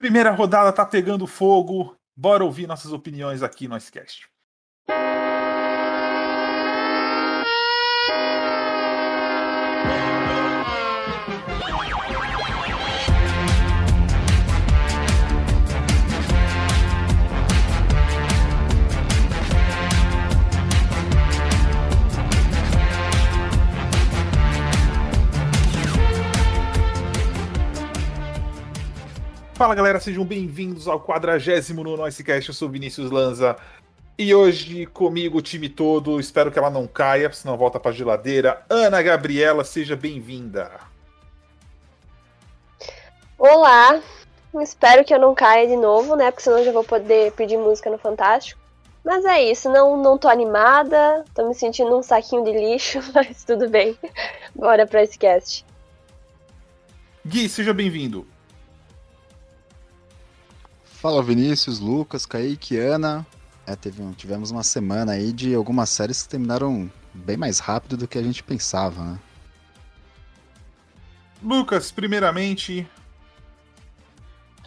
Primeira rodada tá pegando fogo. Bora ouvir nossas opiniões aqui no Icecast. Fala galera, sejam bem-vindos ao 49 Icecast. Eu sou Vinícius Lanza e hoje comigo o time todo. Espero que ela não caia, senão volta pra geladeira. Ana Gabriela, seja bem-vinda. Olá, espero que eu não caia de novo, né? Porque senão eu já vou poder pedir música no Fantástico. Mas é isso, não, não tô animada, tô me sentindo um saquinho de lixo, mas tudo bem. Bora pra esse cast. Gui, seja bem-vindo. Fala Vinícius, Lucas, Kaique, Ana. É, teve, tivemos uma semana aí de algumas séries que terminaram bem mais rápido do que a gente pensava, né? Lucas, primeiramente.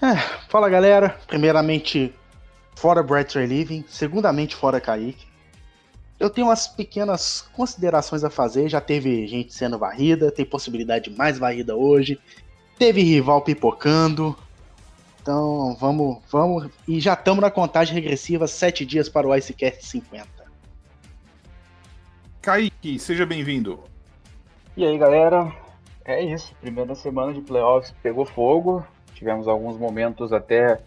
É, fala galera. Primeiramente, fora Bright Living. Segundamente, fora Kaique. Eu tenho umas pequenas considerações a fazer. Já teve gente sendo varrida, tem possibilidade de mais varrida hoje. Teve rival pipocando. Então vamos, vamos. E já estamos na contagem regressiva, sete dias para o Icecast 50. Kaique, seja bem-vindo. E aí galera, é isso. Primeira semana de playoffs pegou fogo. Tivemos alguns momentos até.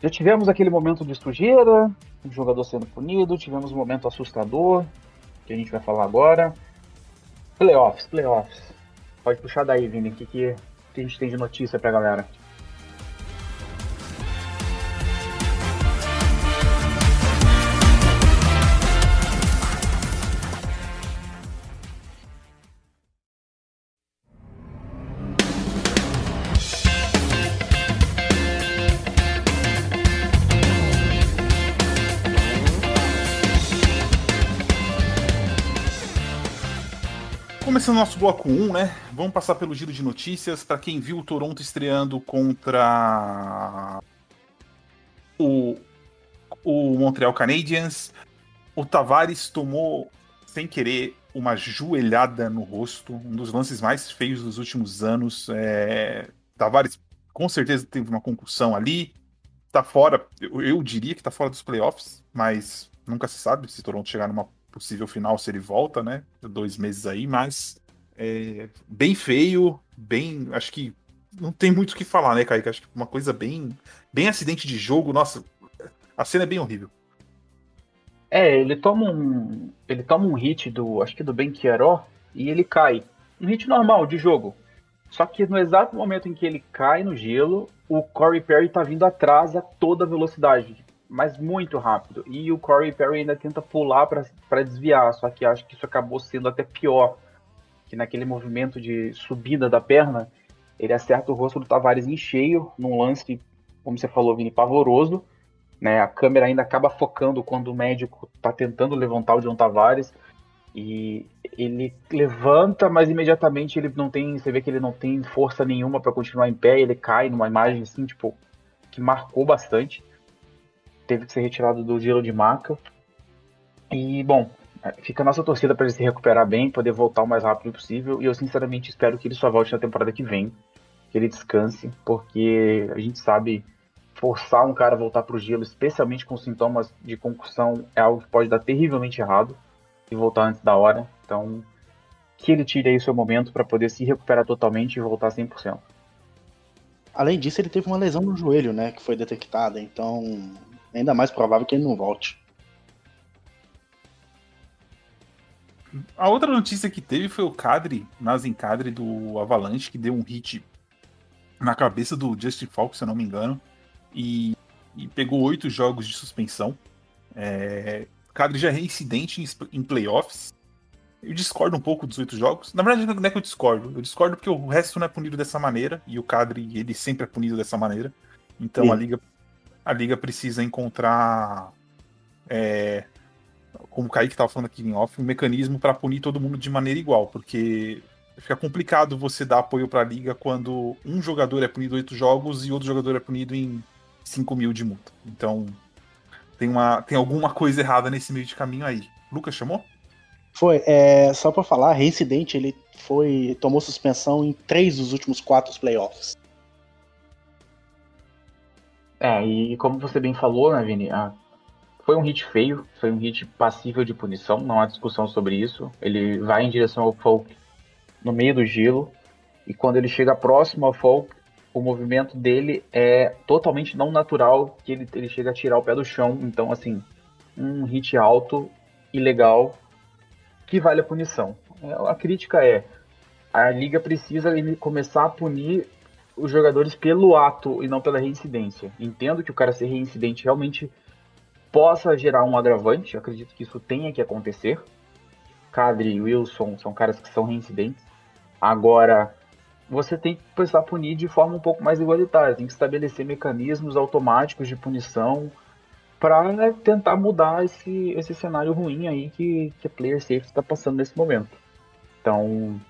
Já tivemos aquele momento de sujeira, o jogador sendo punido, tivemos um momento assustador, que a gente vai falar agora. Playoffs, playoffs. Pode puxar daí, Vini, o que, que a gente tem de notícia pra galera? Começando nosso bloco 1, né? Vamos passar pelo giro de notícias. Para quem viu o Toronto estreando contra o, o Montreal Canadiens, o Tavares tomou, sem querer, uma joelhada no rosto. Um dos lances mais feios dos últimos anos. É... Tavares com certeza teve uma concussão ali. Tá fora, eu, eu diria que tá fora dos playoffs, mas nunca se sabe se Toronto chegar numa possível final se ele volta, né? Dois meses aí, mas é, bem feio, bem. Acho que não tem muito o que falar, né, Kaique? Acho que uma coisa bem. Bem acidente de jogo, nossa, a cena é bem horrível. É, ele toma um. Ele toma um hit do. Acho que do Ben Chiaró e ele cai. Um hit normal de jogo. Só que no exato momento em que ele cai no gelo, o Corey Perry tá vindo atrás a toda velocidade mas muito rápido. E o Corey Perry ainda tenta pular para desviar, só que acho que isso acabou sendo até pior. Que naquele movimento de subida da perna, ele acerta o rosto do Tavares em cheio, num lance, como você falou, Vini, pavoroso. Né? A câmera ainda acaba focando quando o médico está tentando levantar o John Tavares. E ele levanta, mas imediatamente ele não tem. Você vê que ele não tem força nenhuma para continuar em pé. Ele cai numa imagem assim, tipo, que marcou bastante teve que ser retirado do gelo de maca. E, bom, é, fica a nossa torcida para ele se recuperar bem, poder voltar o mais rápido possível. E eu, sinceramente, espero que ele só volte na temporada que vem, que ele descanse, porque a gente sabe forçar um cara a voltar para o gelo, especialmente com sintomas de concussão, é algo que pode dar terrivelmente errado e voltar antes da hora. Então, que ele tire aí o seu momento para poder se recuperar totalmente e voltar 100%. Além disso, ele teve uma lesão no joelho, né, que foi detectada. Então, ainda mais provável que ele não volte. A outra notícia que teve foi o Cadre, Nazem Cadre do Avalanche, que deu um hit na cabeça do Justin Falk, se eu não me engano, e, e pegou oito jogos de suspensão. É, Cadre já é reincidente em, em playoffs. Eu discordo um pouco dos oito jogos. Na verdade, não é que eu discordo. Eu discordo porque o resto não é punido dessa maneira, e o Cadre, ele sempre é punido dessa maneira. Então Sim. a liga a liga precisa encontrar, é, como o Kaique estava falando aqui em off, um mecanismo para punir todo mundo de maneira igual, porque Fica complicado você dar apoio para a liga quando um jogador é punido oito jogos e outro jogador é punido em 5 mil de multa. Então, tem, uma, tem alguma coisa errada nesse meio de caminho aí. Lucas chamou? Foi, é, só para falar, reincidente, ele foi tomou suspensão em três dos últimos quatro playoffs. É, e como você bem falou, né, Vini, a, foi um hit feio, foi um hit passível de punição, não há discussão sobre isso. Ele vai em direção ao Folk no meio do gelo, e quando ele chega próximo ao Folk, o movimento dele é totalmente não natural, que ele, ele chega a tirar o pé do chão. Então, assim, um hit alto, ilegal, que vale a punição. É, a crítica é: a liga precisa começar a punir os jogadores pelo ato e não pela reincidência. Entendo que o cara ser reincidente realmente possa gerar um agravante, acredito que isso tenha que acontecer. Cadre e Wilson são caras que são reincidentes. Agora, você tem que a punir de forma um pouco mais igualitária, tem que estabelecer mecanismos automáticos de punição para né, tentar mudar esse, esse cenário ruim aí que, que a Player Safety está passando nesse momento. Então,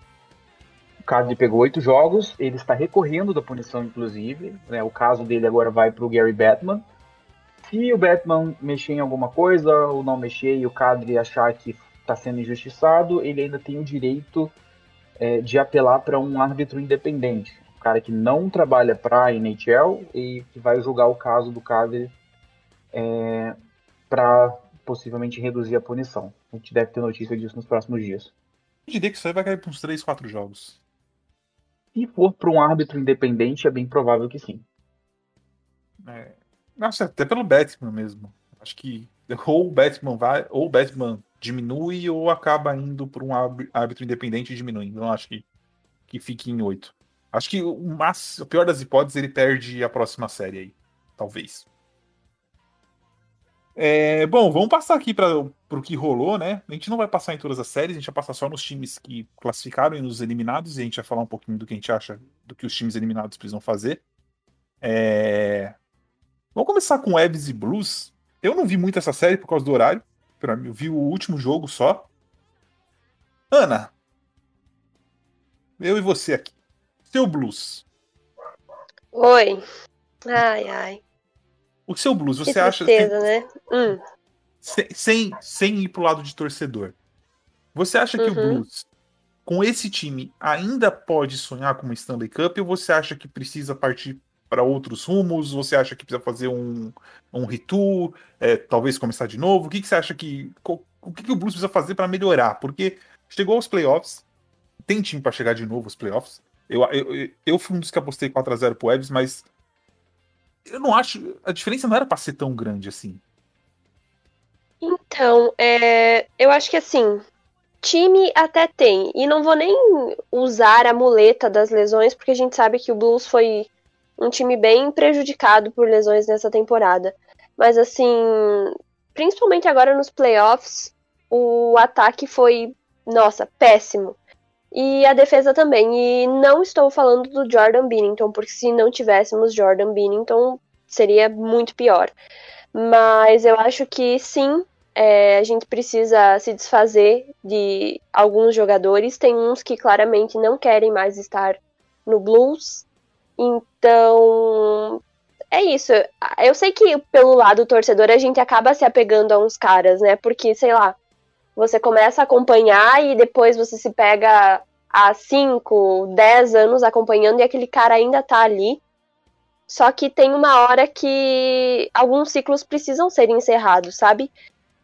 Cadre pegou oito jogos, ele está recorrendo da punição, inclusive. Né, o caso dele agora vai para o Gary Batman. Se o Batman mexer em alguma coisa ou não mexer e o Cadre achar que está sendo injustiçado, ele ainda tem o direito é, de apelar para um árbitro independente, um cara que não trabalha para a NHL e que vai julgar o caso do Cadre é, para possivelmente reduzir a punição. A gente deve ter notícia disso nos próximos dias. Eu diria que isso aí vai cair para uns 3, 4 jogos. Se for para um árbitro independente, é bem provável que sim. É, nossa, até pelo Batman mesmo. Acho que ou o Batman vai, ou o Batman diminui ou acaba indo para um árbitro independente e diminui. Não acho que, que fique em 8. Acho que o, mas, o pior das hipóteses ele perde a próxima série aí. Talvez. É, bom, vamos passar aqui para o que rolou, né? A gente não vai passar em todas as séries, a gente vai passar só nos times que classificaram e nos eliminados, e a gente vai falar um pouquinho do que a gente acha do que os times eliminados precisam fazer. É... Vamos começar com Evs e Blues. Eu não vi muito essa série por causa do horário. Eu vi o último jogo só. Ana, eu e você aqui. Seu Blues. Oi. Ai, ai. O seu blues, você que acha. Tristeza, né? Hum. Sem, sem, sem ir pro lado de torcedor. Você acha que uhum. o Blues, com esse time, ainda pode sonhar com uma Stanley Cup ou você acha que precisa partir para outros rumos? Você acha que precisa fazer um, um retool? É, talvez começar de novo? O que, que você acha que. O que, que o Blues precisa fazer para melhorar? Porque chegou aos playoffs, tem time para chegar de novo aos playoffs. Eu, eu, eu fui um dos que apostei 4x0 pro Evs, mas eu não acho. A diferença não era pra ser tão grande assim. Então, é, eu acho que assim, time até tem. E não vou nem usar a muleta das lesões, porque a gente sabe que o Blues foi um time bem prejudicado por lesões nessa temporada. Mas assim, principalmente agora nos playoffs, o ataque foi, nossa, péssimo. E a defesa também. E não estou falando do Jordan Binnington, porque se não tivéssemos Jordan Binnington, seria muito pior. Mas eu acho que sim, é, a gente precisa se desfazer de alguns jogadores. Tem uns que claramente não querem mais estar no Blues. Então, é isso. Eu sei que pelo lado torcedor a gente acaba se apegando a uns caras, né? Porque, sei lá, você começa a acompanhar e depois você se pega há 5, 10 anos acompanhando e aquele cara ainda tá ali. Só que tem uma hora que alguns ciclos precisam ser encerrados, sabe?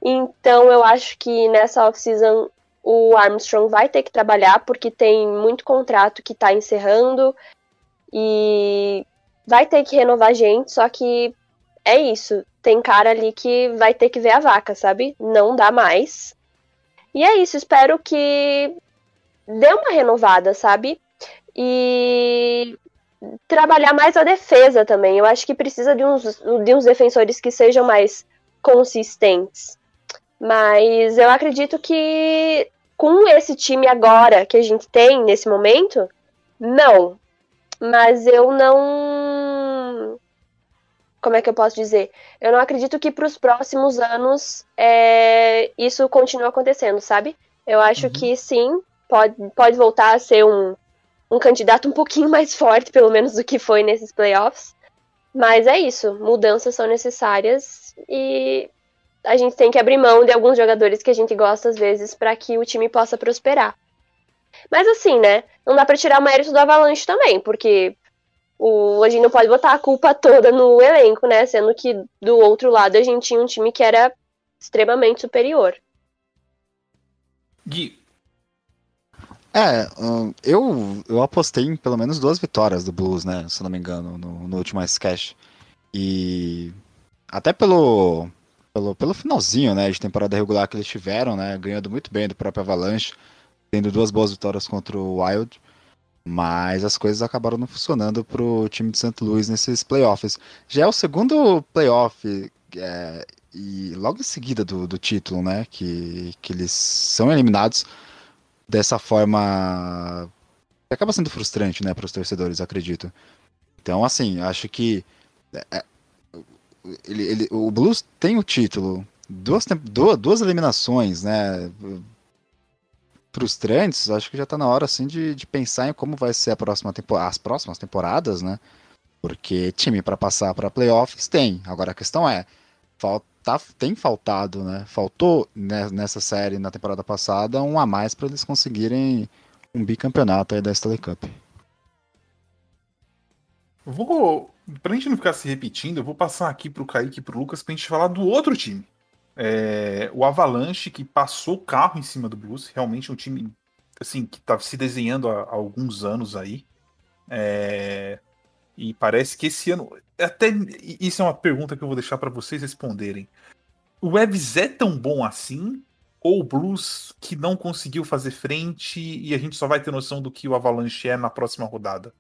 Então eu acho que nessa off-season o Armstrong vai ter que trabalhar porque tem muito contrato que tá encerrando e vai ter que renovar gente, só que é isso. Tem cara ali que vai ter que ver a vaca, sabe? Não dá mais. E é isso, espero que dê uma renovada, sabe? E trabalhar mais a defesa também. Eu acho que precisa de uns, de uns defensores que sejam mais consistentes. Mas eu acredito que com esse time agora que a gente tem nesse momento, não. Mas eu não. Como é que eu posso dizer? Eu não acredito que para os próximos anos é, isso continue acontecendo, sabe? Eu acho uhum. que sim, pode, pode voltar a ser um, um candidato um pouquinho mais forte, pelo menos do que foi nesses playoffs. Mas é isso, mudanças são necessárias e a gente tem que abrir mão de alguns jogadores que a gente gosta às vezes para que o time possa prosperar. Mas assim, né? Não dá para tirar o mérito do Avalanche também, porque o, a gente não pode botar a culpa toda no elenco, né? Sendo que do outro lado a gente tinha um time que era extremamente superior. Gui. É, eu, eu apostei em pelo menos duas vitórias do Blues, né? Se não me engano, no, no último Ice Cash. E até pelo, pelo, pelo finalzinho, né, de temporada regular que eles tiveram, né? Ganhando muito bem do próprio Avalanche, tendo duas boas vitórias contra o Wild. Mas as coisas acabaram não funcionando pro time de St. Louis nesses playoffs. Já é o segundo playoff é, e logo em seguida do, do título, né? Que, que eles são eliminados dessa forma. acaba sendo frustrante, né, para os torcedores, acredito. Então, assim, acho que é, é, ele, ele, o Blues tem o título, duas, duas, duas eliminações, né? Frustrantes, acho que já tá na hora assim de, de pensar em como vai ser a próxima as próximas temporadas, né? Porque time para passar para playoffs tem. Agora a questão é, falta, tem faltado, né? Faltou nessa série na temporada passada um a mais para eles conseguirem um bicampeonato aí da Stanley Cup. Vou, pra gente não ficar se repetindo, eu vou passar aqui pro Kaique e pro Lucas pra gente falar do outro time. É, o Avalanche, que passou o carro em cima do Blues, realmente um time assim que está se desenhando há, há, alguns anos aí. É, e parece que esse ano. Até isso é uma pergunta que eu vou deixar para vocês responderem. O Evs é tão bom assim? Ou o Blues que não conseguiu fazer frente e a gente só vai ter noção do que o Avalanche é na próxima rodada?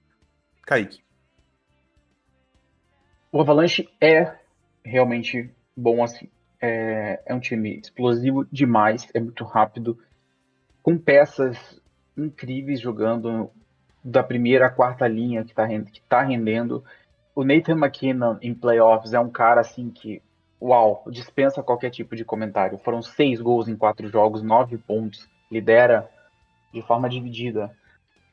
Kaique. O Avalanche é realmente bom assim. É, é um time explosivo demais, é muito rápido, com peças incríveis jogando da primeira à quarta linha que está que tá rendendo. O Nathan McKinnon em playoffs é um cara assim que, uau, dispensa qualquer tipo de comentário. Foram seis gols em quatro jogos, nove pontos, lidera de forma dividida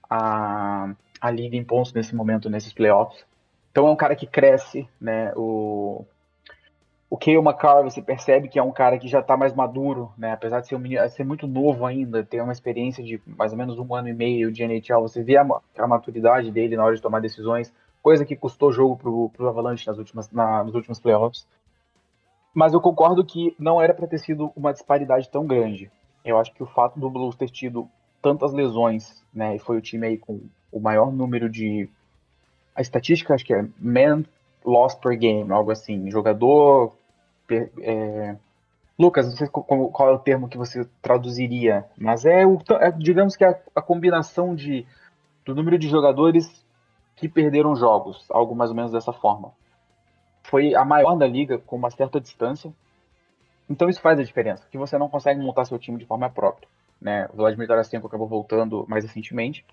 a, a liga em pontos nesse momento, nesses playoffs. Então é um cara que cresce, né? O, o Kale McCarr, você percebe que é um cara que já está mais maduro, né? Apesar de ser, um menino, ser muito novo ainda, ter uma experiência de mais ou menos um ano e meio de NHL, você vê a, a maturidade dele na hora de tomar decisões, coisa que custou jogo pro, pro Avalanche nas últimas, na, nos últimos playoffs. Mas eu concordo que não era para ter sido uma disparidade tão grande. Eu acho que o fato do Blues ter tido tantas lesões, né? E foi o time aí com o maior número de. A estatística, acho que é man loss per game, algo assim. Jogador. É... Lucas, não sei qual, é o termo que você traduziria, mas é, o, é digamos que a, a, combinação de, do número de jogadores que perderam jogos, algo mais ou menos dessa forma. Foi a maior da liga com uma certa distância. Então isso faz a diferença, que você não consegue montar seu time de forma própria. Né? O Vladimir Tarasenko acabou voltando mais recentemente.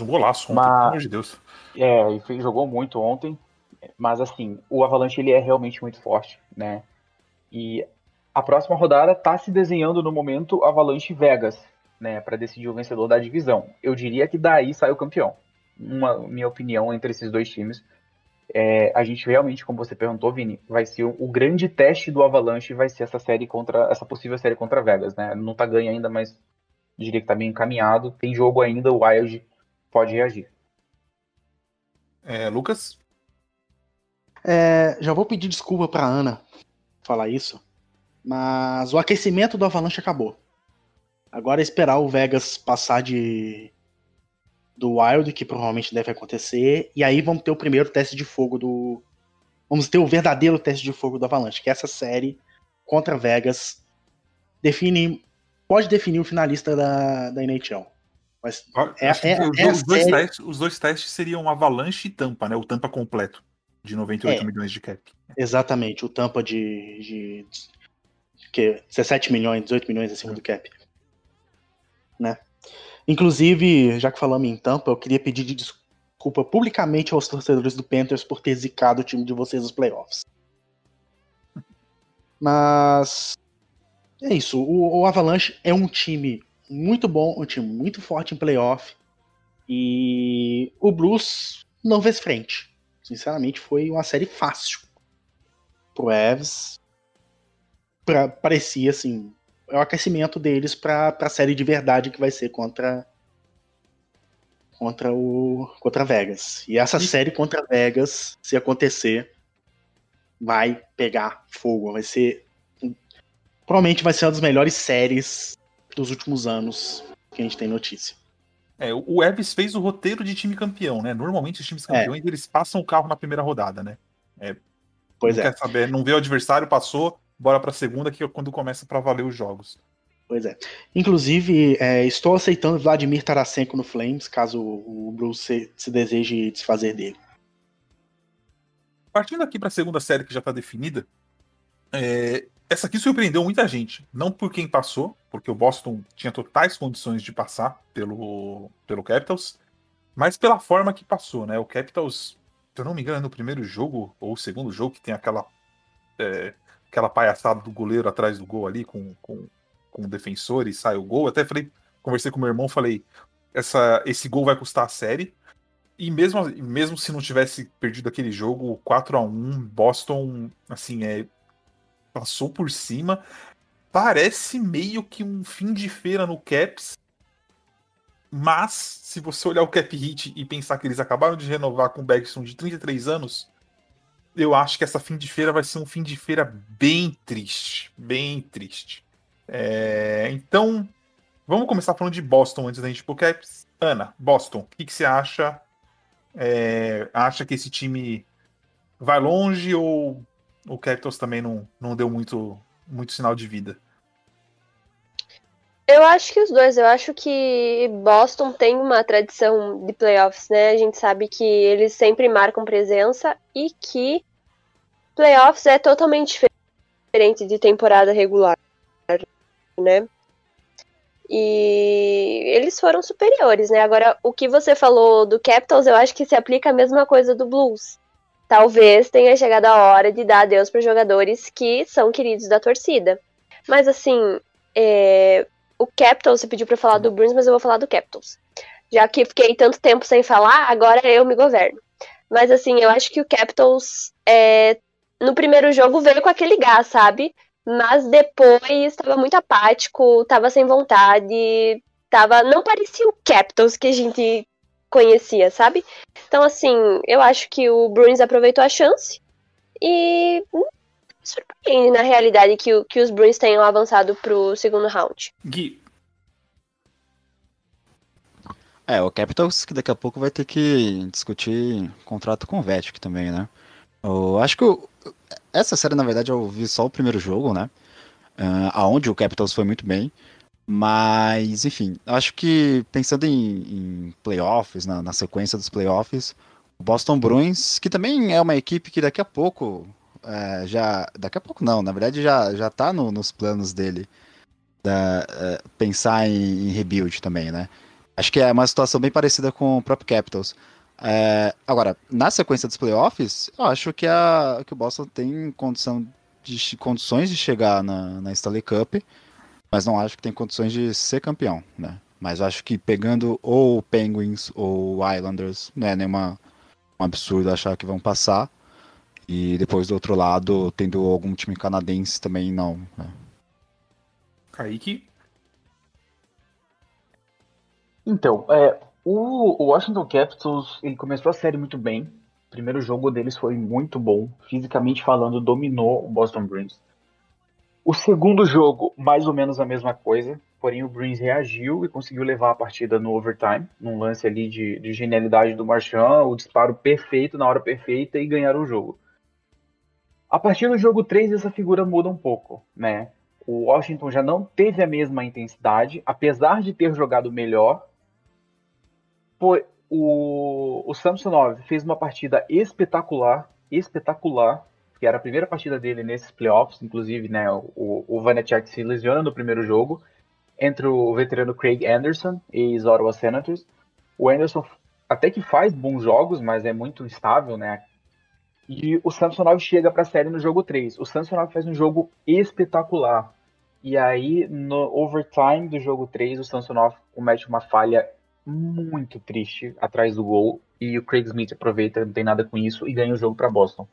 Um golaço ontem, mas, pelo amor de Deus. É, e jogou muito ontem. Mas assim, o Avalanche ele é realmente muito forte, né? E a próxima rodada está se desenhando no momento Avalanche Vegas, né, para decidir o vencedor da divisão. Eu diria que daí sai o campeão. Uma minha opinião entre esses dois times. É, a gente realmente, como você perguntou, Vini, vai ser o, o, grande teste do Avalanche vai ser essa série contra essa possível série contra Vegas, né? Não tá ganho ainda, mas diria que tá bem encaminhado. Tem jogo ainda, o Wild pode reagir. É, Lucas? É, já vou pedir desculpa para Ana falar isso, mas o aquecimento do Avalanche acabou. Agora é esperar o Vegas passar de do Wild, que provavelmente deve acontecer, e aí vamos ter o primeiro teste de fogo do vamos ter o verdadeiro teste de fogo do Avalanche, que é essa série contra Vegas define pode definir o finalista da, da NHL. Mas é, é, é, os, os, dois testes, os dois testes seriam Avalanche e Tampa, né? O Tampa completo de 98 é, milhões de cap. Exatamente, o Tampa de, de, de que 17 milhões, 18 milhões acima é. do cap. Né? Inclusive, já que falamos em Tampa, eu queria pedir de desculpa publicamente aos torcedores do Panthers por ter zicado o time de vocês nos playoffs. Mas é isso, o, o Avalanche é um time muito bom, um time muito forte em playoff. E o Blues não fez frente. Sinceramente, foi uma série fácil pro Evs. Pra, parecia assim, é o aquecimento deles para a série de verdade que vai ser contra contra o contra Vegas. E essa e... série contra Vegas, se acontecer, vai pegar fogo, vai ser provavelmente vai ser uma das melhores séries dos últimos anos que a gente tem notícia. É, o Evans fez o roteiro de time campeão, né? Normalmente os times é. campeões é. eles passam o carro na primeira rodada, né? É, pois não é. Quer saber, não vê o adversário, passou, bora pra segunda, que é quando começa para valer os jogos. Pois é. Inclusive, é, estou aceitando Vladimir Tarasenko no Flames, caso o Bruce se, se deseje desfazer dele. Partindo aqui para a segunda série que já está definida, é, essa aqui surpreendeu muita gente. Não por quem passou, porque o Boston tinha totais condições de passar pelo, pelo Capitals, mas pela forma que passou, né? O Capitals, se eu não me engano, é no primeiro jogo, ou segundo jogo, que tem aquela, é, aquela palhaçada do goleiro atrás do gol ali, com, com, com o defensor e sai o gol. Até falei, conversei com meu irmão, falei, essa, esse gol vai custar a série. E mesmo, mesmo se não tivesse perdido aquele jogo, 4 a 1 Boston, assim, é, passou por cima. Parece meio que um fim de feira no Caps. Mas, se você olhar o cap hit e pensar que eles acabaram de renovar com o Bergson de 33 anos, eu acho que essa fim de feira vai ser um fim de feira bem triste. Bem triste. É, então, vamos começar falando de Boston antes da gente ir pro Caps. Ana, Boston, o que, que você acha? É, acha que esse time vai longe ou o Capitals também não, não deu muito, muito sinal de vida? Eu acho que os dois. Eu acho que Boston tem uma tradição de playoffs, né? A gente sabe que eles sempre marcam presença e que playoffs é totalmente diferente de temporada regular, né? E eles foram superiores, né? Agora, o que você falou do Capitals, eu acho que se aplica a mesma coisa do Blues talvez tenha chegado a hora de dar adeus para jogadores que são queridos da torcida. Mas assim, é, o Capitals, você pediu para falar do Bruins, mas eu vou falar do Capitals. Já que fiquei tanto tempo sem falar, agora eu me governo. Mas assim, eu acho que o Capitals é, no primeiro jogo veio com aquele gás, sabe? Mas depois estava muito apático, estava sem vontade, tava, não parecia o Capitals que a gente conhecia, sabe? Então, assim, eu acho que o Bruins aproveitou a chance e hum, surpreende, na realidade, que, que os Bruins tenham avançado pro segundo round. Gui. É, o Capitals que daqui a pouco vai ter que discutir contrato com o Vetic também, né? Eu acho que eu, essa série, na verdade, eu vi só o primeiro jogo, né? Uh, aonde o Capitals foi muito bem. Mas, enfim, acho que pensando em, em playoffs, na, na, sequência dos playoffs, o Boston Bruins, que também é uma equipe que daqui a pouco, é, já. Daqui a pouco não, na verdade já, já tá no, nos planos dele da, é, pensar em, em, rebuild também, né? Acho que é uma situação bem parecida com o próprio Capitals. É, agora, na sequência dos playoffs, eu acho que, a, que o Boston tem condição de, condições de chegar na, na Stanley Cup mas não acho que tem condições de ser campeão, né? Mas acho que pegando ou Penguins ou Islanders, não é nenhuma um absurdo achar que vão passar. E depois do outro lado, tendo algum time canadense também não. Né? Kaique? Então, é, o Washington Capitals ele começou a série muito bem. O primeiro jogo deles foi muito bom. Fisicamente falando, dominou o Boston Bruins. O segundo jogo, mais ou menos a mesma coisa, porém o Bruins reagiu e conseguiu levar a partida no overtime, num lance ali de, de genialidade do Marchand, o disparo perfeito na hora perfeita e ganhar o jogo. A partir do jogo 3, essa figura muda um pouco, né? O Washington já não teve a mesma intensidade, apesar de ter jogado melhor. Foi, o, o Samsonov fez uma partida espetacular, espetacular, que era a primeira partida dele nesses playoffs, inclusive, né, o, o Vanecek se lesiona no primeiro jogo, entre o veterano Craig Anderson e os Ottawa Senators. O Anderson até que faz bons jogos, mas é muito instável, né? E o Samsonov chega para a série no jogo 3. O Samsonov faz um jogo espetacular. E aí, no overtime do jogo 3, o Samsonov comete uma falha muito triste atrás do gol. E o Craig Smith aproveita, não tem nada com isso, e ganha o jogo para Boston.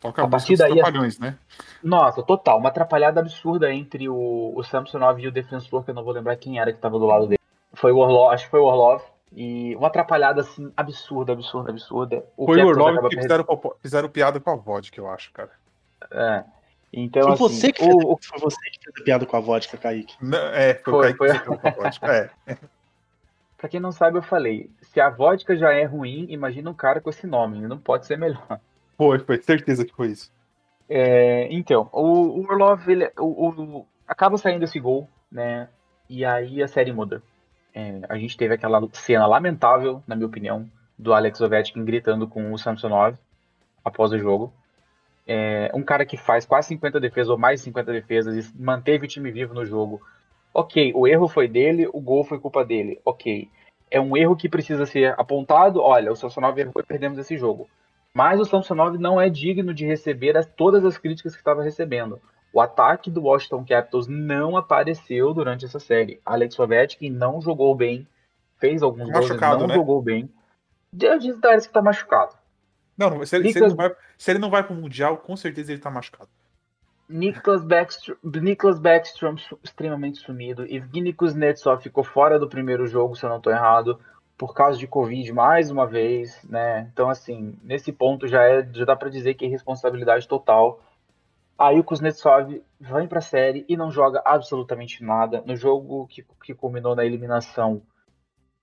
Toca a, a partir daí. Trapalhões, né? Nossa, total. Uma atrapalhada absurda entre o, o Samsonov e o defensor, que eu não vou lembrar quem era que estava do lado dele. Foi o Orlov, acho que foi o Orlov. E uma atrapalhada assim, absurda, absurda, absurda. O foi o Orlov que fizeram, fizeram piada com a vodka, eu acho, cara. É. Então, foi assim, você que o... fez, foi você que fez a piada com a vodka, Kaique. Não, é, foi, foi o Kaique foi... que fez com a vodka. É. pra quem não sabe, eu falei, se a vodka já é ruim, imagina um cara com esse nome, não pode ser melhor. Foi, foi, certeza que foi isso. É, então, o, o Orlov, ele, o, o, acaba saindo esse gol, né, e aí a série muda. É, a gente teve aquela cena lamentável, na minha opinião, do Alex Ovechkin gritando com o Samsonov após o jogo. É, um cara que faz quase 50 defesas ou mais de 50 defesas e manteve o time vivo no jogo. Ok, o erro foi dele, o gol foi culpa dele. Ok. É um erro que precisa ser apontado. Olha, o Samsonov errou e perdemos esse jogo. Mas o Samsonov não é digno de receber as, todas as críticas que estava recebendo. O ataque do Washington Capitals não apareceu durante essa série. Alex Ovechkin não jogou bem, fez alguns gols, não né? jogou bem. Deus diz que está machucado. Não, não se, ele, se, ele não vai, se ele não vai pro Mundial, com certeza ele tá machucado. Niklas Backstrom, Niklas Backstrom extremamente sumido. Evgeny Kuznetsov ficou fora do primeiro jogo, se eu não estou errado, por causa de Covid mais uma vez, né? Então, assim, nesse ponto já, é, já dá para dizer que é responsabilidade total. Aí o Kuznetsov vem para a série e não joga absolutamente nada. No jogo que, que culminou na eliminação,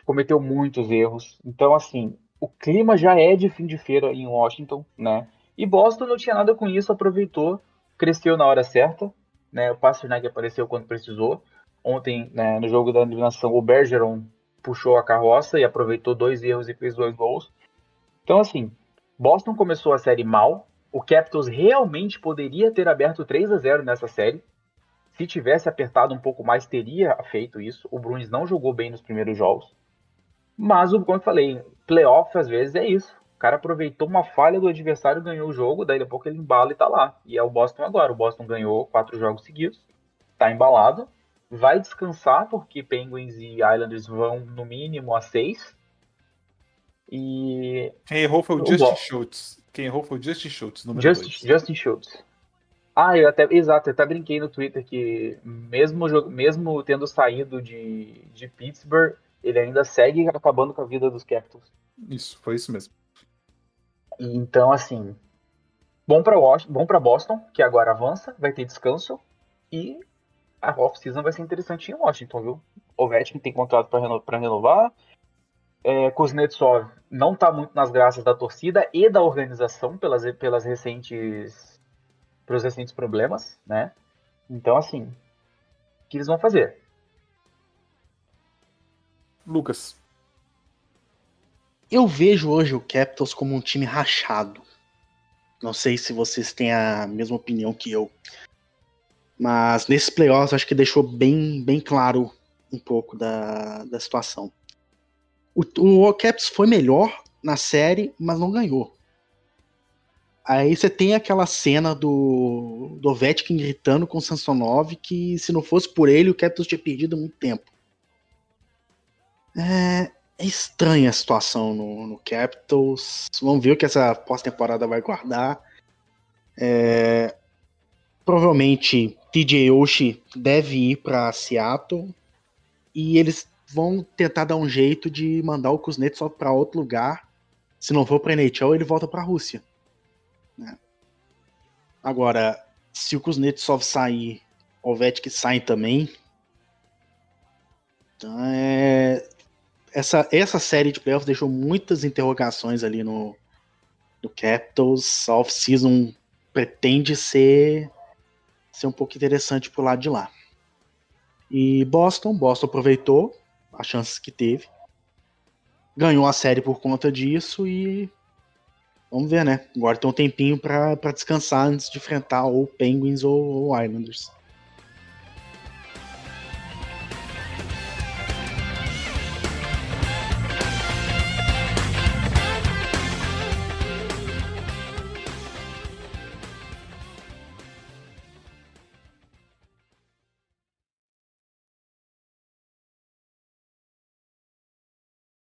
cometeu muitos erros. Então, assim, o clima já é de fim de feira em Washington, né? E Boston não tinha nada com isso, aproveitou, cresceu na hora certa, né? O Pasternak apareceu quando precisou. Ontem, né, no jogo da eliminação, o Bergeron puxou a carroça e aproveitou dois erros e fez dois gols. Então, assim, Boston começou a série mal. O Capitals realmente poderia ter aberto 3 a 0 nessa série. Se tivesse apertado um pouco mais, teria feito isso. O Bruins não jogou bem nos primeiros jogos. Mas, como eu falei, playoff às vezes é isso. O cara aproveitou uma falha do adversário, ganhou o jogo, daí pouco ele embala e tá lá. E é o Boston agora. O Boston ganhou quatro jogos seguidos, tá embalado, vai descansar, porque Penguins e Islanders vão no mínimo a seis. E. Quem errou foi o, o Justin Schultz. Quem errou foi o Justin Schultz, número Just, Justin Schultz. Ah, eu até, exato, eu até brinquei no Twitter que mesmo, mesmo tendo saído de, de Pittsburgh, ele ainda segue acabando com a vida dos Capitals. Isso, foi isso mesmo. Então, assim, bom para bom para Boston, que agora avança, vai ter descanso e a off-season vai ser interessante em Washington, viu? Ovechkin tem contrato para reno renovar. É, Kuznetsov não está muito nas graças da torcida e da organização pelas, pelas recentes pelos recentes problemas, né? Então, assim, o que eles vão fazer? Lucas. Eu vejo hoje o Capitals como um time rachado. Não sei se vocês têm a mesma opinião que eu. Mas nesses playoffs acho que deixou bem, bem claro um pouco da, da situação. O, o Caps foi melhor na série, mas não ganhou. Aí você tem aquela cena do, do Ovechkin gritando com o Samsonov que se não fosse por ele o Capitals tinha perdido muito tempo. É, é estranha a situação no, no, Capitals. Vamos ver o que essa pós-temporada vai guardar. É, provavelmente TJ Oshie deve ir para Seattle e eles vão tentar dar um jeito de mandar o Kuznetsov para outro lugar. Se não for para NHL, ele volta para a Rússia. Né? Agora, se o Kuznetsov sair, o Vetk sai também. Então é, essa, essa série de playoffs deixou muitas interrogações ali no, no Capitals. A off-season pretende ser, ser um pouco interessante pro lado de lá. E Boston, Boston aproveitou as chances que teve. Ganhou a série por conta disso e vamos ver, né? Agora tem um tempinho para descansar antes de enfrentar ou Penguins ou, ou Islanders.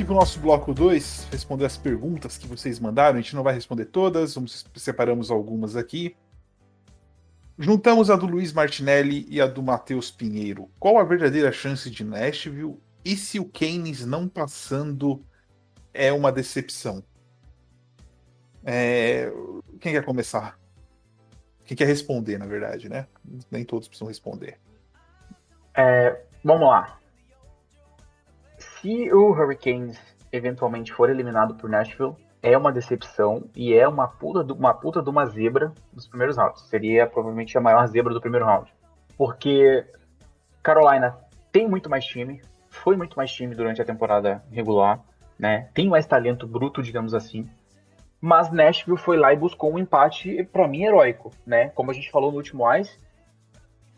Aqui pro nosso bloco 2, responder as perguntas que vocês mandaram. A gente não vai responder todas, vamos separamos algumas aqui. Juntamos a do Luiz Martinelli e a do Matheus Pinheiro. Qual a verdadeira chance de Nashville? E se o Keynes não passando é uma decepção? É... Quem quer começar? Quem quer responder, na verdade, né? Nem todos precisam responder. É, vamos lá. Se o Hurricanes eventualmente for eliminado por Nashville, é uma decepção e é uma puta, uma puta de uma zebra nos primeiros rounds. Seria provavelmente a maior zebra do primeiro round. Porque Carolina tem muito mais time, foi muito mais time durante a temporada regular, né? Tem mais talento bruto, digamos assim. Mas Nashville foi lá e buscou um empate, para mim, heróico, né? Como a gente falou no último Ice,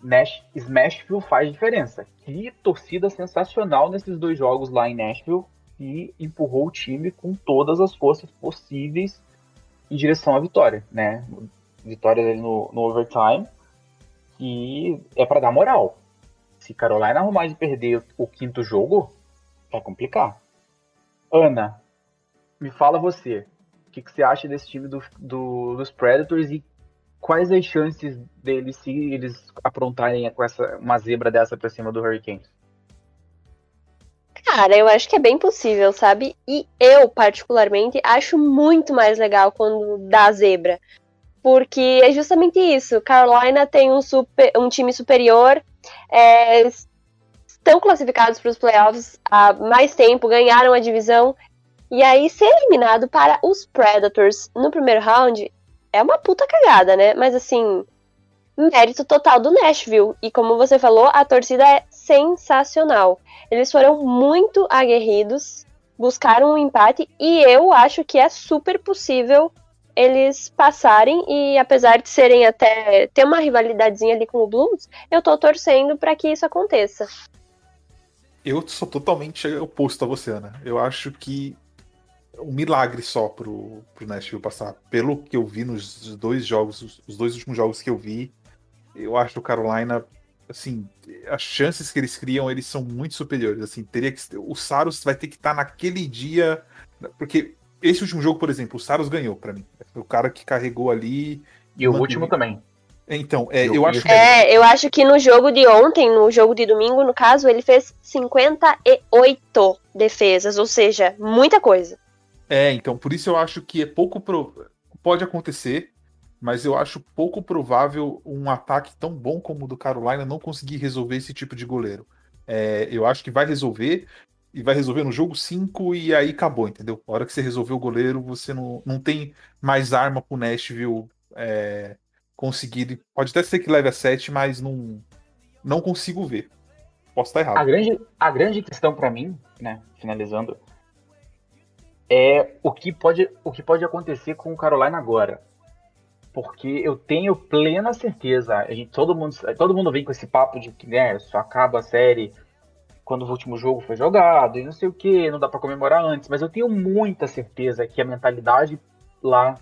Nash, Smashville faz diferença. Que torcida sensacional nesses dois jogos lá em Nashville e empurrou o time com todas as forças possíveis em direção à vitória, né? Vitória dele no, no overtime e é para dar moral. Se Carolina arrumar de perder o quinto jogo, vai complicar. Ana, me fala você, o que, que você acha desse time do, do, dos Predators e quais as chances deles se eles aprontarem com essa, uma zebra dessa pra cima do Hurricanes? Cara, eu acho que é bem possível, sabe? E eu, particularmente, acho muito mais legal quando dá zebra. Porque é justamente isso. Carolina tem um, super, um time superior, é, estão classificados para os playoffs há mais tempo, ganharam a divisão. E aí, ser eliminado para os Predators no primeiro round é uma puta cagada, né? Mas assim, mérito total do Nashville. E como você falou, a torcida é sensacional. Eles foram muito aguerridos, buscaram um empate e eu acho que é super possível eles passarem e apesar de serem até ter uma rivalidadezinha ali com o Blues, eu tô torcendo para que isso aconteça. Eu sou totalmente oposto a você, Ana. Eu acho que um milagre só pro, pro Nashville passar. Pelo que eu vi nos dois jogos, os dois últimos jogos que eu vi, eu acho que o Carolina, assim, as chances que eles criam, eles são muito superiores. Assim, teria que o Saros vai ter que estar tá naquele dia, porque esse último jogo, por exemplo, o Saros ganhou para mim. O cara que carregou ali. E o último também. Então, é, eu, eu acho. É, eu acho que no jogo de ontem, no jogo de domingo, no caso, ele fez 58 defesas, ou seja, muita coisa. É, então, por isso eu acho que é pouco. Pode acontecer, mas eu acho pouco provável um ataque tão bom como o do Carolina não conseguir resolver esse tipo de goleiro. É, eu acho que vai resolver, e vai resolver no jogo 5 e aí acabou, entendeu? A hora que você resolver o goleiro, você não, não tem mais arma pro Nashville é, conseguir. Pode até ser que leve a 7, mas não, não consigo ver. Posso estar errado. A grande, a grande questão para mim, né, finalizando, é o que pode, o que pode acontecer com o Carolina agora. Porque eu tenho plena certeza, a gente, todo, mundo, todo mundo vem com esse papo de que né, só acaba a série quando o último jogo foi jogado e não sei o que, não dá para comemorar antes, mas eu tenho muita certeza que a mentalidade lá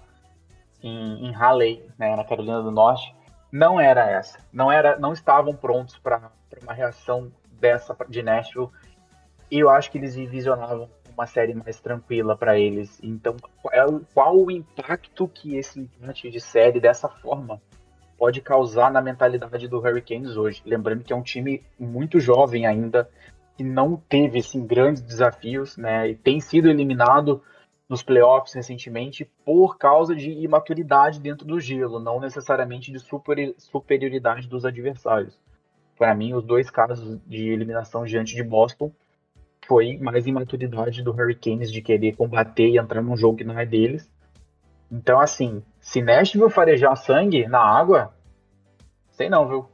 em, em Halley, né, na Carolina do Norte, não era essa. Não era, não estavam prontos para uma reação dessa de Nashville. E eu acho que eles visionavam uma série mais tranquila para eles. Então, qual, qual o impacto que esse empate de série dessa forma pode causar na mentalidade do Hurricanes hoje? Lembrando que é um time muito jovem ainda, que não teve assim, grandes desafios, né? E tem sido eliminado nos playoffs recentemente por causa de imaturidade dentro do gelo, não necessariamente de super, superioridade dos adversários. Para mim, os dois casos de eliminação diante de Boston foi mais imaturidade do Hurricanes de querer combater e entrar num jogo que não é deles. Então, assim, se Nashville farejar sangue na água, sei não, viu?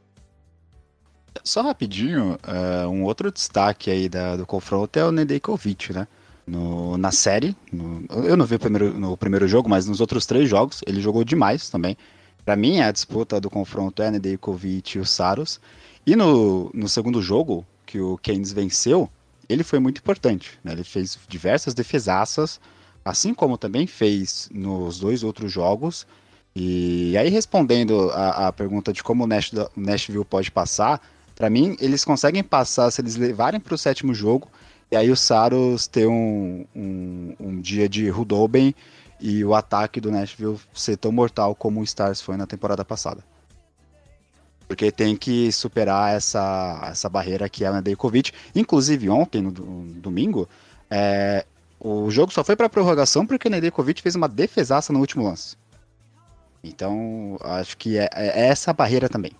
Só rapidinho, uh, um outro destaque aí da, do confronto é o Nedeljkovic, né? no, na série. No, eu não vi primeiro, no primeiro jogo, mas nos outros três jogos ele jogou demais também. Para mim, a disputa do confronto é Nedeljkovic e o Saros. E no, no segundo jogo, que o Keynes venceu, ele foi muito importante. Né? Ele fez diversas defesaças, assim como também fez nos dois outros jogos. E aí, respondendo a, a pergunta de como o Nashville pode passar, para mim, eles conseguem passar se eles levarem para o sétimo jogo, e aí o Saros ter um, um, um dia de Rudoben e o ataque do Nashville ser tão mortal como o Stars foi na temporada passada. Porque tem que superar essa, essa barreira que é a Nedeljkovic. Inclusive, ontem, no, domingo, é, o jogo só foi para prorrogação porque o Nedeljkovic fez uma defesaça no último lance. Então, acho que é, é essa a barreira também.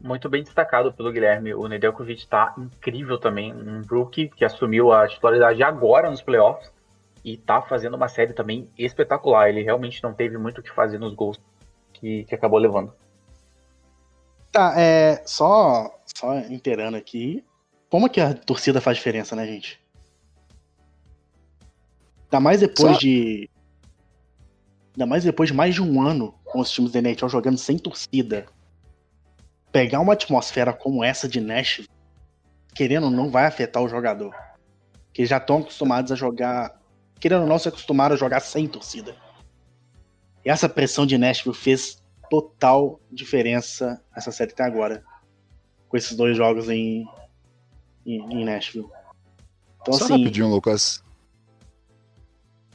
Muito bem destacado pelo Guilherme. O Nedeljkovic está incrível também. Um rookie que assumiu a titularidade agora nos playoffs e tá fazendo uma série também espetacular. Ele realmente não teve muito o que fazer nos gols que, que acabou levando. Tá, é. Só, só inteirando aqui. Como que a torcida faz diferença, né, gente? Ainda mais depois só... de. Ainda mais depois de mais de um ano com os times da NHL jogando sem torcida. Pegar uma atmosfera como essa de Nashville, querendo não vai afetar o jogador. Que já estão acostumados a jogar querendo ou não, se acostumaram a jogar sem torcida. E essa pressão de Nashville fez total diferença nessa série até agora. Com esses dois jogos em, em, em Nashville. Então, só assim, rapidinho, Lucas.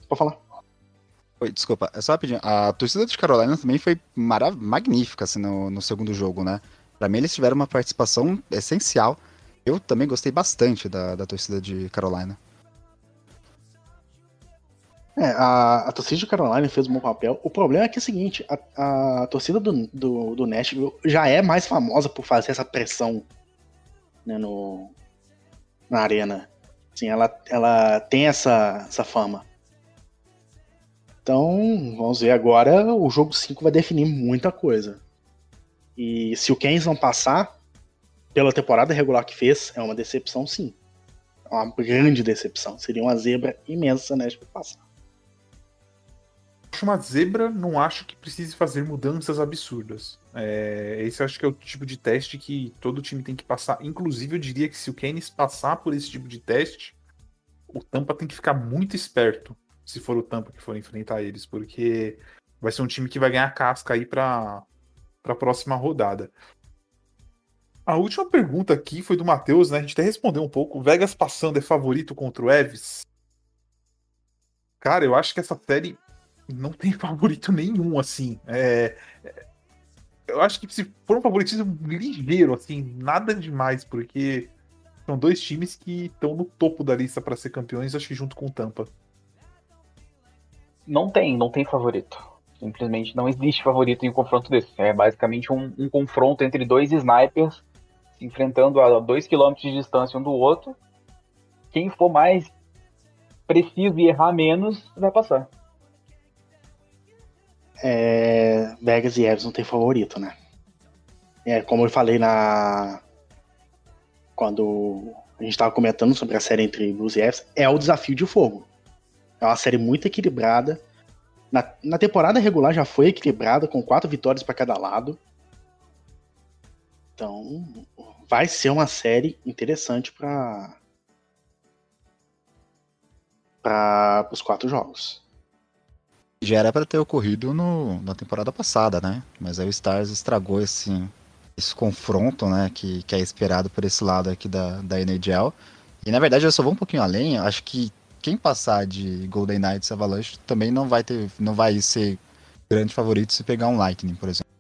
Pode falar. Oi, desculpa, é só rapidinho. A torcida de Carolina também foi magnífica assim, no, no segundo jogo, né? Pra mim, eles tiveram uma participação essencial. Eu também gostei bastante da, da torcida de Carolina. É, a, a torcida de Carolina fez um bom papel. O problema é que é o seguinte, a, a torcida do, do, do Nashville já é mais famosa por fazer essa pressão né, no, na arena. Assim, ela, ela tem essa, essa fama. Então, vamos ver agora, o jogo 5 vai definir muita coisa. E se o Keynes não passar, pela temporada regular que fez, é uma decepção sim. É uma grande decepção. Seria uma zebra imensa, né, para passar acho uma zebra, não acho que precise fazer mudanças absurdas. É, esse eu acho que é o tipo de teste que todo time tem que passar. Inclusive, eu diria que se o Keynes passar por esse tipo de teste, o Tampa tem que ficar muito esperto se for o Tampa que for enfrentar eles, porque vai ser um time que vai ganhar casca aí para a próxima rodada. A última pergunta aqui foi do Matheus, né? A gente até respondeu um pouco. Vegas passando é favorito contra o Eves? Cara, eu acho que essa série não tem favorito nenhum, assim. É, é, eu acho que se for um favoritismo ligeiro, assim, nada demais, porque são dois times que estão no topo da lista para ser campeões, acho que junto com o Tampa. Não tem, não tem favorito. Simplesmente não existe favorito em um confronto desse. É basicamente um, um confronto entre dois snipers se enfrentando a dois quilômetros de distância um do outro. Quem for mais preciso e errar menos vai passar é, Vegas e Evans não tem favorito, né? É, como eu falei na. Quando a gente estava comentando sobre a série entre Blues e Evans, é o desafio de fogo. É uma série muito equilibrada. Na, na temporada regular já foi equilibrada, com quatro vitórias para cada lado. Então, vai ser uma série interessante para para os quatro jogos. Já era para ter ocorrido no, na temporada passada, né? Mas aí o Stars estragou esse, esse confronto, né? Que, que é esperado por esse lado aqui da, da NHL. E na verdade eu só vou um pouquinho além. Acho que quem passar de Golden Knights Avalanche também não vai ter, não vai ser grande favorito se pegar um Lightning, por exemplo.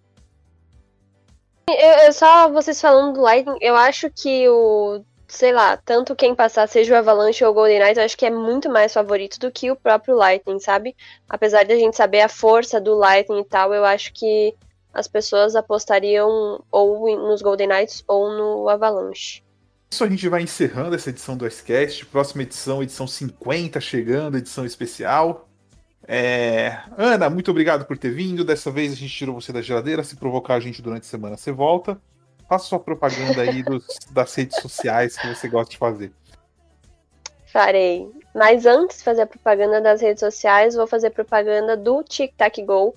Eu, eu só vocês falando do Lightning, eu acho que o sei lá, tanto quem passar, seja o Avalanche ou o Golden Knights, eu acho que é muito mais favorito do que o próprio Lightning, sabe? Apesar de a gente saber a força do Lightning e tal, eu acho que as pessoas apostariam ou nos Golden Knights ou no Avalanche. Isso a gente vai encerrando essa edição do Icecast. Próxima edição, edição 50, chegando, edição especial. É... Ana, muito obrigado por ter vindo. Dessa vez a gente tirou você da geladeira. Se provocar a gente durante a semana, você volta. Faça sua propaganda aí dos, das redes sociais que você gosta de fazer. Farei. Mas antes de fazer a propaganda das redes sociais, vou fazer propaganda do Tic Tac Go,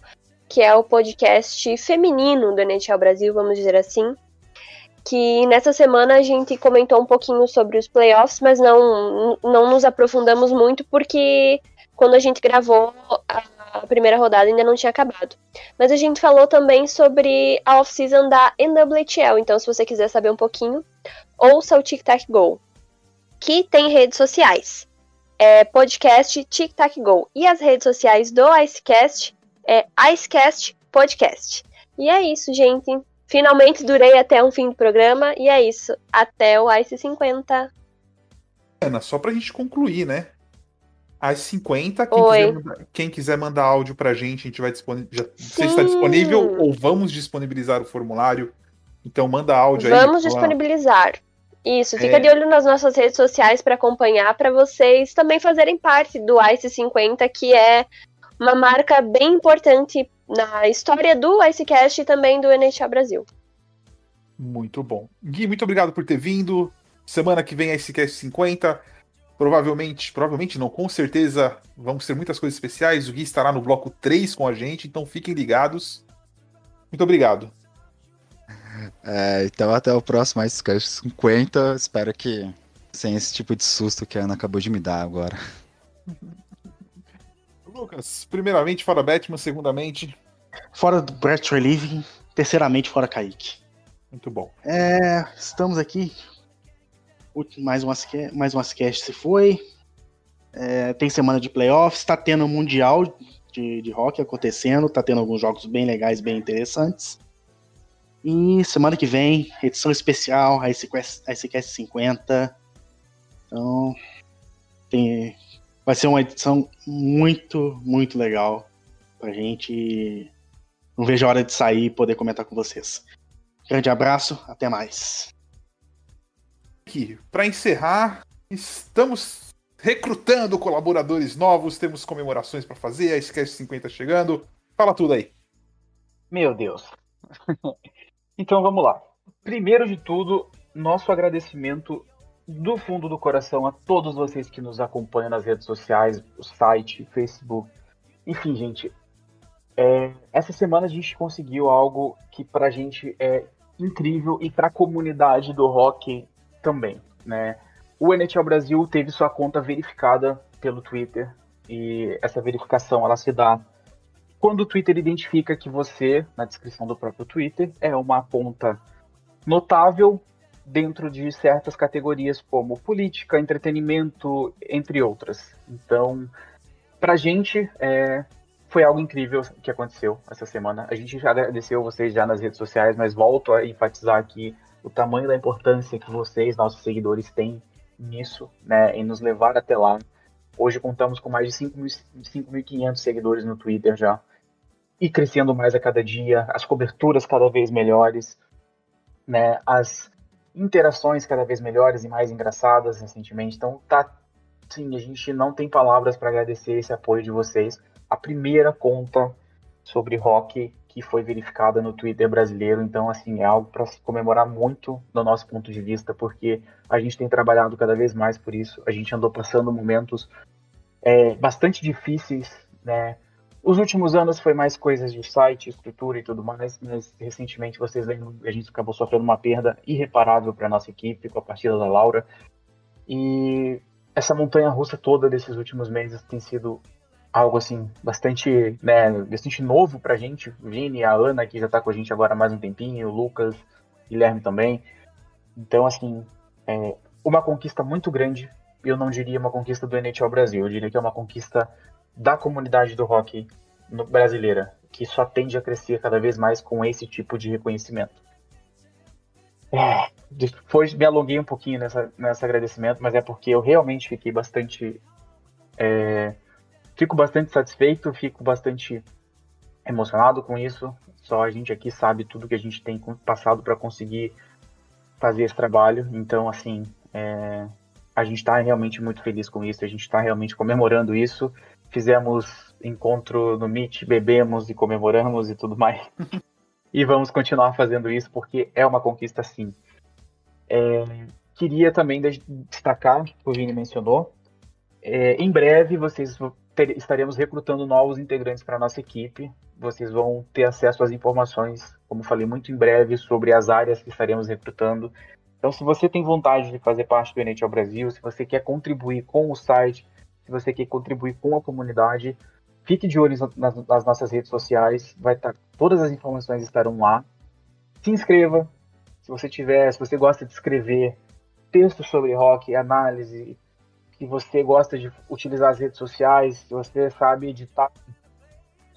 que é o podcast feminino do NHL Brasil, vamos dizer assim. Que nessa semana a gente comentou um pouquinho sobre os playoffs, mas não, não nos aprofundamos muito porque quando a gente gravou a primeira rodada ainda não tinha acabado. Mas a gente falou também sobre a off-season da NWHL, então se você quiser saber um pouquinho, ouça o Tic Tac Go, que tem redes sociais. É podcast Tic Tac Go. E as redes sociais do Icecast é Icecast Podcast. E é isso, gente. Finalmente durei até um fim do programa. E é isso. Até o Ice 50. Ana, só pra gente concluir, né? Às 50, quem quiser, mandar, quem quiser, mandar, áudio pra gente, a gente vai disponibilizar. Você está disponível ou vamos disponibilizar o formulário? Então manda áudio vamos aí. Vamos disponibilizar. Isso, fica é... de olho nas nossas redes sociais para acompanhar, para vocês também fazerem parte do Ice 50, que é uma marca bem importante na história do Icecast e também do NHL Brasil. Muito bom. Gui, muito obrigado por ter vindo. Semana que vem Icecast 50. Provavelmente, provavelmente não, com certeza vamos ter muitas coisas especiais. O Gui estará no bloco 3 com a gente, então fiquem ligados. Muito obrigado. É, então até o próximo Icecast 50. Espero que sem esse tipo de susto que a Ana acabou de me dar agora. Lucas, primeiramente fora Batman, segundamente. Fora do Brett Relieving, terceiramente fora Kaique. Muito bom. É, estamos aqui. Mais umas, mais umas cast se foi. É, tem semana de playoffs, tá tendo um Mundial de, de Rock acontecendo, tá tendo alguns jogos bem legais, bem interessantes. E semana que vem, edição especial, a ICQS 50. Então, tem, vai ser uma edição muito, muito legal pra gente. Não vejo a hora de sair e poder comentar com vocês. Grande abraço, até mais. Aqui, para encerrar, estamos recrutando colaboradores novos, temos comemorações para fazer, a Esquece 50 chegando. Fala tudo aí. Meu Deus. Então vamos lá. Primeiro de tudo, nosso agradecimento do fundo do coração a todos vocês que nos acompanham nas redes sociais, o site, Facebook. Enfim, gente, é, essa semana a gente conseguiu algo que pra gente é incrível e pra comunidade do rock também, né? O NHL Brasil teve sua conta verificada pelo Twitter e essa verificação ela se dá quando o Twitter identifica que você, na descrição do próprio Twitter, é uma conta notável dentro de certas categorias como política, entretenimento, entre outras. Então, pra gente, é, foi algo incrível que aconteceu essa semana. A gente já agradeceu vocês já nas redes sociais, mas volto a enfatizar aqui o tamanho da importância que vocês, nossos seguidores, têm nisso, né, em nos levar até lá. Hoje contamos com mais de 5.500 seguidores no Twitter já. E crescendo mais a cada dia, as coberturas cada vez melhores, né? As interações cada vez melhores e mais engraçadas recentemente. Então tá sim, a gente não tem palavras para agradecer esse apoio de vocês. A primeira conta sobre rock que foi verificada no Twitter brasileiro, então assim, é algo para se comemorar muito do nosso ponto de vista, porque a gente tem trabalhado cada vez mais por isso. A gente andou passando momentos é, bastante difíceis, né? Os últimos anos foi mais coisas de site, estrutura e tudo mais, mas recentemente vocês lembram, a gente acabou sofrendo uma perda irreparável para nossa equipe com a partida da Laura. E essa montanha russa toda desses últimos meses tem sido algo assim bastante, né, bastante novo pra gente. Vini, a Ana que já tá com a gente agora há mais um tempinho, o Lucas, Guilherme também. Então assim, é uma conquista muito grande. Eu não diria uma conquista do NHL Brasil, eu diria que é uma conquista da comunidade do rock brasileira, que só tende a crescer cada vez mais com esse tipo de reconhecimento. É, depois me alonguei um pouquinho nessa, nessa agradecimento, mas é porque eu realmente fiquei bastante. É, fico bastante satisfeito, fico bastante emocionado com isso. Só a gente aqui sabe tudo que a gente tem passado para conseguir fazer esse trabalho. Então, assim, é, a gente está realmente muito feliz com isso, a gente está realmente comemorando isso fizemos encontro no Meet, bebemos e comemoramos e tudo mais. e vamos continuar fazendo isso porque é uma conquista sim. É, queria também destacar, o Vini mencionou, É, em breve vocês ter, estaremos recrutando novos integrantes para nossa equipe. Vocês vão ter acesso às informações, como falei, muito em breve sobre as áreas que estaremos recrutando. Então, se você tem vontade de fazer parte do NHL Brasil, se você quer contribuir com o site, se você quer contribuir com a comunidade, fique de olho nas, nas nossas redes sociais. Vai estar, tá, todas as informações estarão lá. Se inscreva. Se você tiver, se você gosta de escrever textos sobre rock, análise, que você gosta de utilizar as redes sociais, se você sabe editar,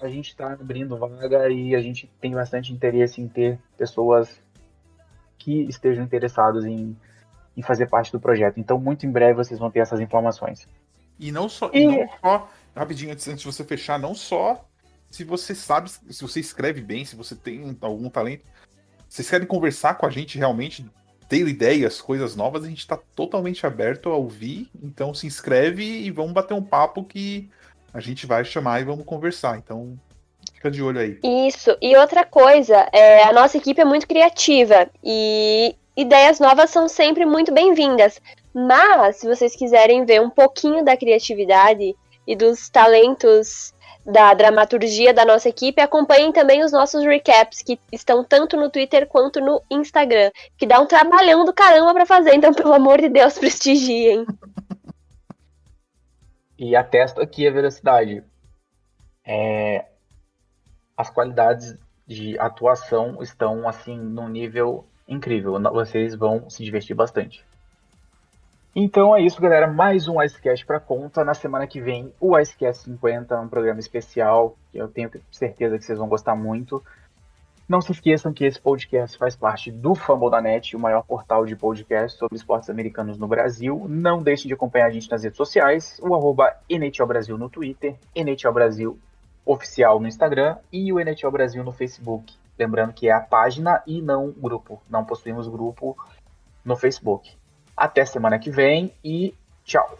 a gente está abrindo vaga e a gente tem bastante interesse em ter pessoas que estejam interessados em, em fazer parte do projeto. Então, muito em breve vocês vão ter essas informações. E não só, e... não só rapidinho antes, antes de você fechar, não só se você sabe, se você escreve bem, se você tem algum talento, vocês querem conversar com a gente realmente, ter ideias, coisas novas, a gente está totalmente aberto a ouvir. Então se inscreve e vamos bater um papo que a gente vai chamar e vamos conversar. Então fica de olho aí. Isso. E outra coisa, é, a nossa equipe é muito criativa e ideias novas são sempre muito bem-vindas. Mas se vocês quiserem ver um pouquinho da criatividade e dos talentos da dramaturgia da nossa equipe, acompanhem também os nossos recaps, que estão tanto no Twitter quanto no Instagram, que dá um trabalhão do caramba para fazer, então pelo amor de Deus, prestigiem. E atesto aqui a velocidade. É, as qualidades de atuação estão assim num nível incrível. Vocês vão se divertir bastante. Então é isso, galera. Mais um Icecast para conta. Na semana que vem, o Icecast 50, um programa especial que eu tenho certeza que vocês vão gostar muito. Não se esqueçam que esse podcast faz parte do Net, o maior portal de podcast sobre esportes americanos no Brasil. Não deixe de acompanhar a gente nas redes sociais, o arroba NHL Brasil no Twitter, NHL Brasil oficial no Instagram e o NHL Brasil no Facebook. Lembrando que é a página e não o grupo. Não possuímos grupo no Facebook. Até semana que vem e tchau.